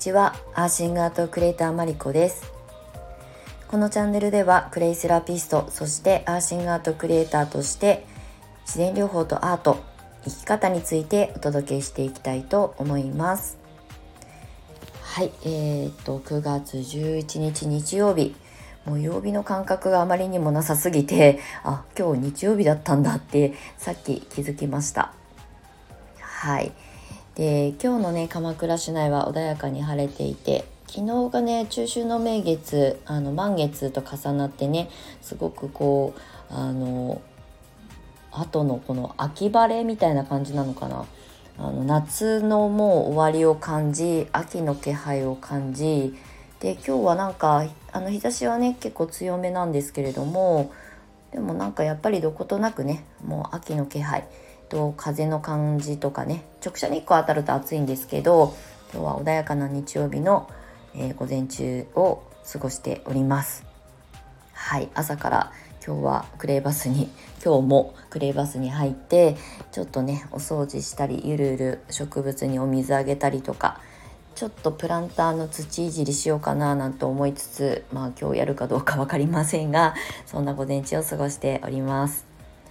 ちは。アーシングアートクリエイターマリコです。このチャンネルではクレイセラピストそしてアーシングアートクリエイターとして自然療法とアート生き方についてお届けしていきたいと思います。はいえー、っと9月11日日曜日。もう曜日の感覚があまりにもなさすぎてあ今日日曜日だったんだってさっき気づきました。はい。で今日のね鎌倉市内は穏やかに晴れていて昨日がね中秋の名月あの満月と重なってねすごくこうあの後のこの秋晴れみたいな感じなのかな。あの夏のもう終わりを感じ秋の気配を感じで今日はなんかあの日差しはね結構強めなんですけれどもでもなんかやっぱりどことなくねもう秋の気配と風の感じとかね直射日光当たると暑いんですけど今日は穏やかな日曜日の、えー、午前中を過ごしておりますはい朝から今日はクレーバスに 今日もクレーバスに入ってちょっとねお掃除したりゆるゆる植物にお水あげたりとかちょっとプランターの土いじりしようかななんて思いつつまあ今日やるかどうか分かりませんがそんな午前中を過ごしております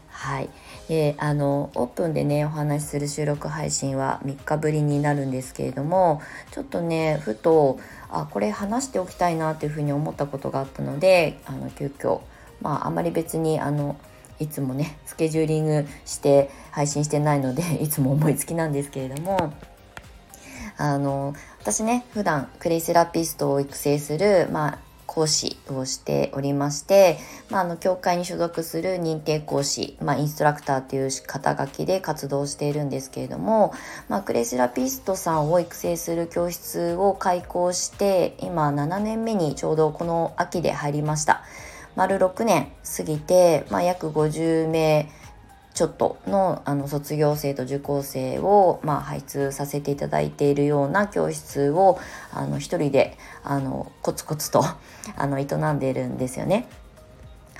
はい。で、あの、オープンでね、お話しする収録配信は3日ぶりになるんですけれども、ちょっとね、ふと、あ、これ話しておきたいなっていうふうに思ったことがあったので、あの、急遽、まあ、あまり別に、あの、いつもね、スケジューリングして配信してないので、いつも思いつきなんですけれども、あの、私ね、普段クレイセラピストを育成する、まあ、講師をしておりまして、まあ、あの、教会に所属する認定講師、まあ、インストラクターという肩書きで活動しているんですけれども、まあ、クレセラピストさんを育成する教室を開講して、今7年目にちょうどこの秋で入りました。丸6年過ぎて、まあ、約50名ちょっとのあの卒業生と受講生を、まあ、配通させていただいているような教室をあの一人であのコツコツとあの営んでいるんですよね。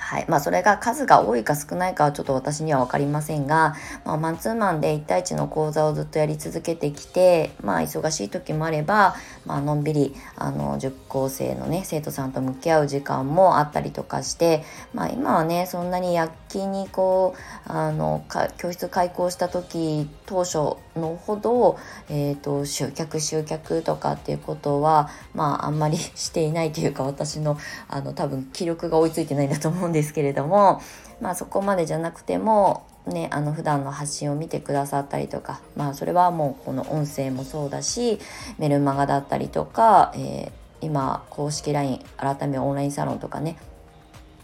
はい。まあ、それが数が多いか少ないかはちょっと私には分かりませんが、まあ、マンツーマンで1対1の講座をずっとやり続けてきて、まあ、忙しい時もあれば、まあのんびりあの受講生のね生徒さんと向き合う時間もあったりとかして、まあ、今はねそんなに躍起にこうあの教室開講した時当初のほど、えーと、集客集客とかっていうことは、まあ、あんまり していないというか私のあの多分気力が追いついてないんだと思うんんですけれども、まあ、そこまでじゃなくてもね、あの普段の発信を見てくださったりとか、まあ、それはもうこの音声もそうだしメルマガだったりとか、えー、今公式 LINE 改めオンラインサロンとかね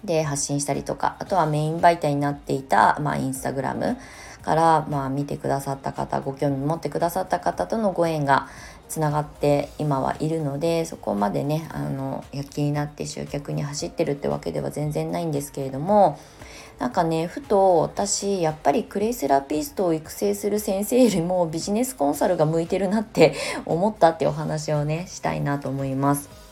で発信したりとかあとはメイン媒体になっていた、まあ、インスタグラムから、まあ、見てくださった方ご興味持ってくださった方とのご縁がつながって今はいるのでそこまでねあの躍起になって集客に走ってるってわけでは全然ないんですけれどもなんかねふと私やっぱりクレイセラピストを育成する先生よりもビジネスコンサルが向いてるなって思ったってお話をねしたいなと思います。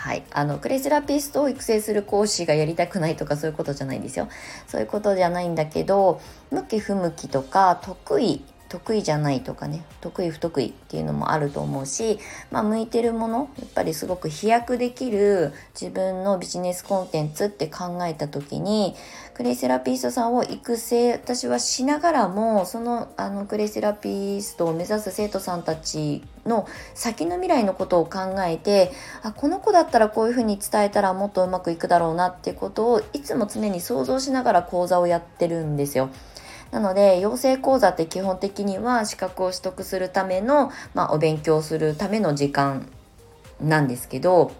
はい。あの、クレイセラピストを育成する講師がやりたくないとかそういうことじゃないんですよ。そういうことじゃないんだけど、向き不向きとか得意得意じゃないとかね得意不得意っていうのもあると思うし、まあ、向いてるものやっぱりすごく飛躍できる自分のビジネスコンテンツって考えた時にクレイセラピストさんを育成私はしながらもそのあのクレイセラピストを目指す生徒さんたちの先の未来のことを考えてあこの子だったらこういうふうに伝えたらもっとうまくいくだろうなってことをいつも常に想像しながら講座をやってるんですよ。なので養成講座って基本的には資格を取得するための、まあ、お勉強するための時間なんですけど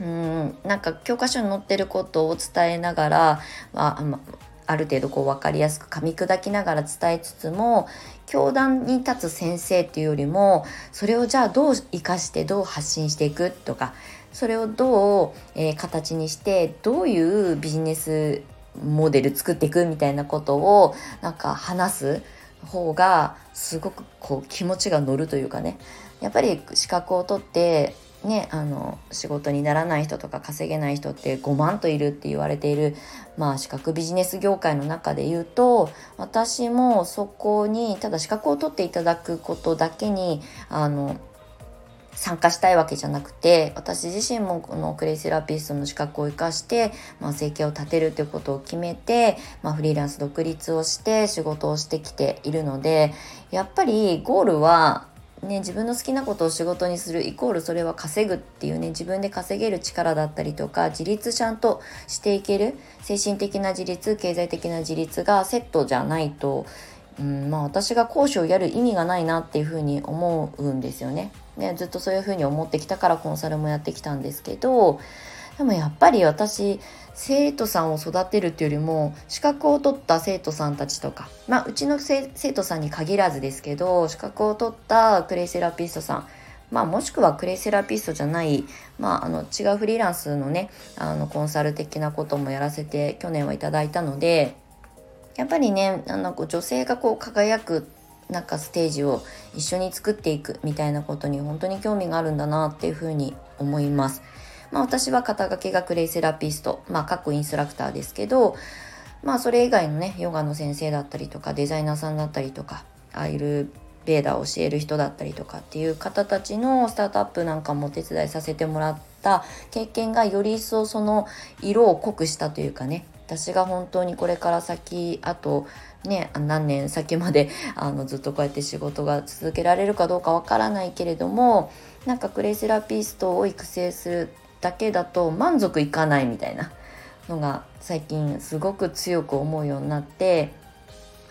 うんなんか教科書に載ってることを伝えながら、まあ、ある程度こう分かりやすく噛み砕きながら伝えつつも教壇に立つ先生っていうよりもそれをじゃあどう生かしてどう発信していくとかそれをどう、えー、形にしてどういうビジネスモデル作っていくみたいなことをなんか話す方がすごくこう気持ちが乗るというかね。やっぱり資格を取ってね、あの仕事にならない人とか稼げない人って5万といるって言われている、まあ、資格ビジネス業界の中で言うと私もそこにただ資格を取っていただくことだけにあの参加したいわけじゃなくて私自身もこのクレイセラピストの資格を生かして、まあ、生計を立てるということを決めて、まあ、フリーランス独立をして仕事をしてきているのでやっぱりゴールはね、自分の好きなことを仕事にするイコールそれは稼ぐっていうね自分で稼げる力だったりとか自立ちゃんとしていける精神的な自立経済的な自立がセットじゃないと、うんまあ、私が講師をやる意味がないなっていうふうに思うんですよね。ねずっとそういうふうに思ってきたからコンサルもやってきたんですけどでもやっぱり私生徒さんを育てるっていうよりも資格を取った生徒さんたちとかまあうちの生徒さんに限らずですけど資格を取ったクレイセラピストさんまあ、もしくはクレイセラピストじゃない、まあ、あの違うフリーランスのねあのコンサル的なこともやらせて去年はいただいたのでやっぱりねあの女性がこう輝くなんかステージを一緒に作っていくみたいなことに本当に興味があるんだなっていうふうに思います。まあ、私は肩書きがクレイセラピスト、まあ、各インストラクターですけど、まあ、それ以外のね、ヨガの先生だったりとか、デザイナーさんだったりとか、アイルベーダーを教える人だったりとかっていう方たちのスタートアップなんかもお手伝いさせてもらった経験がより一層その色を濃くしたというかね私が本当にこれから先あとね何年先まで あのずっとこうやって仕事が続けられるかどうかわからないけれどもなんかクレイセラピストを育成するだけだと満足いかないみたいなのが最近すごく強く思うようになって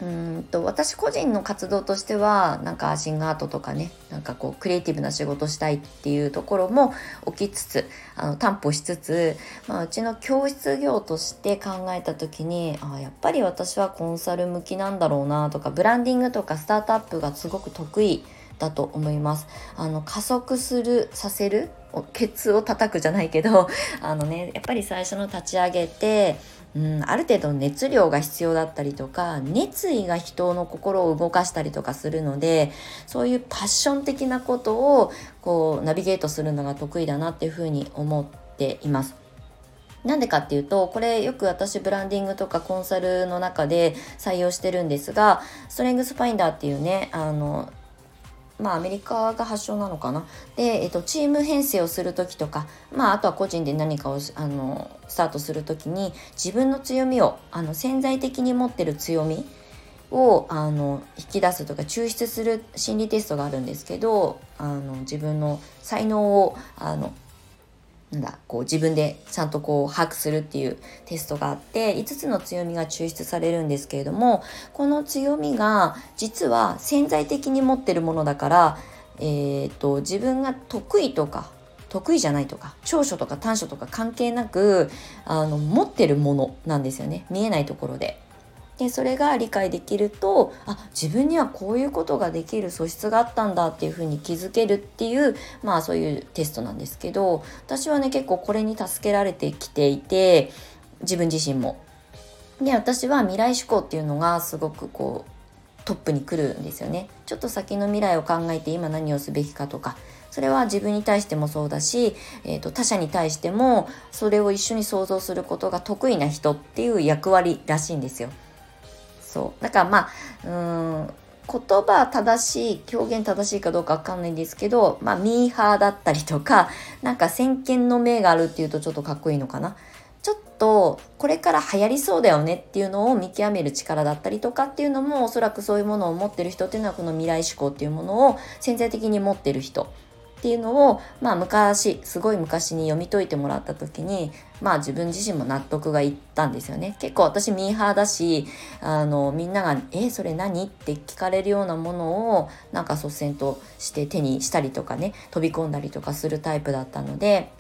うんと私個人の活動としてはなんかシンガートとかねなんかこうクリエイティブな仕事したいっていうところも起きつつあの担保しつつ、まあ、うちの教室業として考えた時にあやっぱり私はコンサル向きなんだろうなとかブランディングとかスタートアップがすごく得意だと思います。あの加速するさせるケツを叩くじゃないけどあのねやっぱり最初の立ち上げてうん、ある程度熱量が必要だったりとか熱意が人の心を動かしたりとかするのでそういうパッション的なことをこうナビゲートするのが得意だなっていうふうに思っています。なんでかっていうと、これよく私ブランディングとかコンサルの中で採用してるんですが、ストレングスファインダーっていうね、あの、まあアメリカが発祥なのかな。で、えっと、チーム編成をする時とか、まああとは個人で何かをあのスタートする時に自分の強みをあの潜在的に持ってる強みをあの引き出すとか抽出する心理テストがあるんですけどあの自分の才能をあのなんだこう自分でちゃんとこう把握するっていうテストがあって5つの強みが抽出されるんですけれどもこの強みが実は潜在的に持ってるものだから、えーと、自分が得意とか得意じゃないとか長所とか短所とか関係なくあの持ってるものなんですよね見えないところで。でそれが理解できるとあ自分にはこういうことができる素質があったんだっていうふうに気づけるっていうまあそういうテストなんですけど私はね結構これに助けられてきていて自分自身も。で私は未来志向っていうのがすごくこうトップに来るんですよね。ちょっと先の未来を考えて今何をすべきかとかそれは自分に対してもそうだし、えーと他者に対してもそれを一緒に想像することが得意な人っていう役割らしいんですよ。そう。だからまあうん言葉正しい表現正しいかどうかわかんないんですけどまあミーハーだったりとかなんか先見の明があるっていうとちょっとかっこいいのかな。ちょっとこれから流行りそうだよねっていうのを見極める力だったりとかっていうのもおそらくそういうものを持ってる人っていうのはこの未来志向っていうものを潜在的に持ってる人。っていうのを、まあ昔、すごい昔に読み解いてもらった時に、まあ自分自身も納得がいったんですよね。結構私ミーハーだし、あの、みんなが、え、それ何？って聞かれるようなものを、なんか率先として手にしたりとかね、飛び込んだりとかするタイプだったので、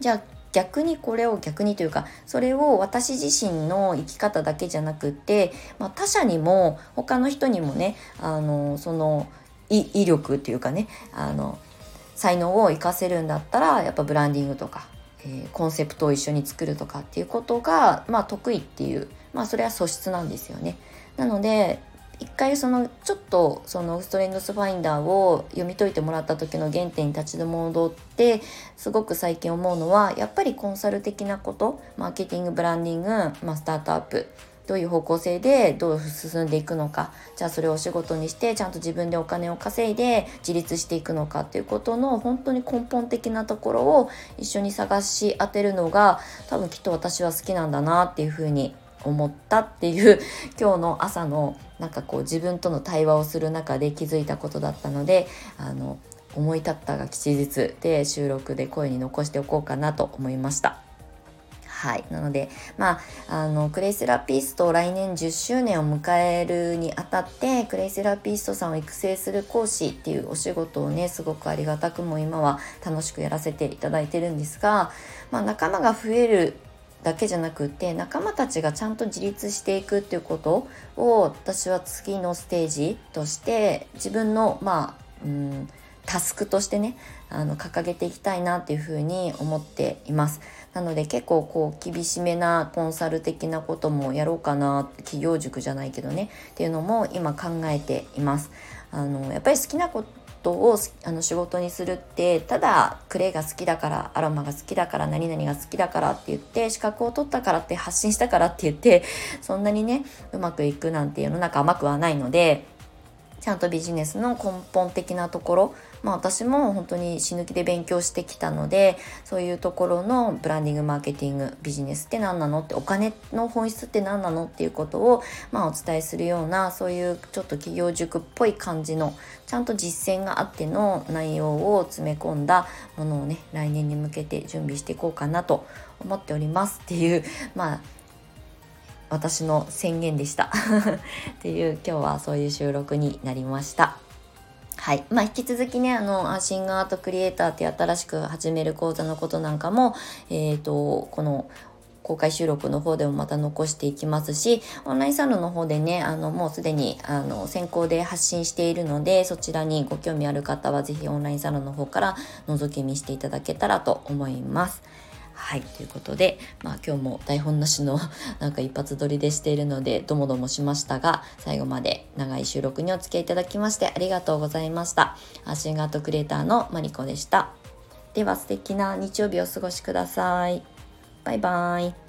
じゃあ逆にこれを逆にというかそれを私自身の生き方だけじゃなくって、まあ、他者にも他の人にもねあのその威力っていうかねあの才能を活かせるんだったらやっぱブランディングとか、えー、コンセプトを一緒に作るとかっていうことが、まあ、得意っていうまあそれは素質なんですよね。なので一回そのちょっとそのストレングスファインダーを読み解いてもらった時の原点に立ち戻ってすごく最近思うのはやっぱりコンサル的なことマーケティングブランディング、まあ、スタートアップどういう方向性でどう進んでいくのかじゃあそれをお仕事にしてちゃんと自分でお金を稼いで自立していくのかっていうことの本当に根本的なところを一緒に探し当てるのが多分きっと私は好きなんだなっていうふうに思ったっていう今日の朝のなんかこう自分との対話をする中で気づいたことだったのであの思い立ったが吉日で収録で声に残しておこうかなと思いました。はい。なので、まあ、あの、クレイセラピスト来年10周年を迎えるにあたって、クレイセラピストさんを育成する講師っていうお仕事をね、すごくありがたくも今は楽しくやらせていただいてるんですが、まあ、仲間が増えるだけじゃなくて仲間たちがちゃんと自立していくっていうことを私は次のステージとして自分のまあうんタスクとしてねあの掲げていきたいなっていうふうに思っていますなので結構こう厳しめなコンサル的なこともやろうかな企業塾じゃないけどね。っていうのも今考えています。あのやっぱり好きなことをあの仕事にするってただクレイが好きだからアロマが好きだから何々が好きだからって言って資格を取ったからって発信したからって言って そんなにねうまくいくなんて世の中甘くはないのでちゃんとビジネスの根本的なところまあ私も本当に死ぬ気で勉強してきたのでそういうところのブランディングマーケティングビジネスって何なの？ってお金の本質って何なの？っていうことをまあお伝えするようなそういうちょっと企業塾っぽい感じのちゃんと実践があっての内容を詰め込んだものをね来年に向けて準備していこうかなと思っておりますっていうまあ私の宣言でした。っていう今日はそういう収録になりました。はい。まあ、引き続きね、あの、シンガーアートクリエイターって新しく始める講座のことなんかも、えっ、ー、と、この、公開収録の方でもまた残していきますし、オンラインサロンの方でね、あの、もうすでに、あの、先行で発信しているので、そちらにご興味ある方は、ぜひオンラインサロンの方から覗き見していただけたらと思います。はい、ということで、まあ今日も台本なしの なんか一発撮りでしているので、どもどもしましたが、最後まで長い収録にお付き合いいただきましてありがとうございました。アシンガートクリエイターのマリコでした。では素敵な日曜日をお過ごしください。バイバーイ。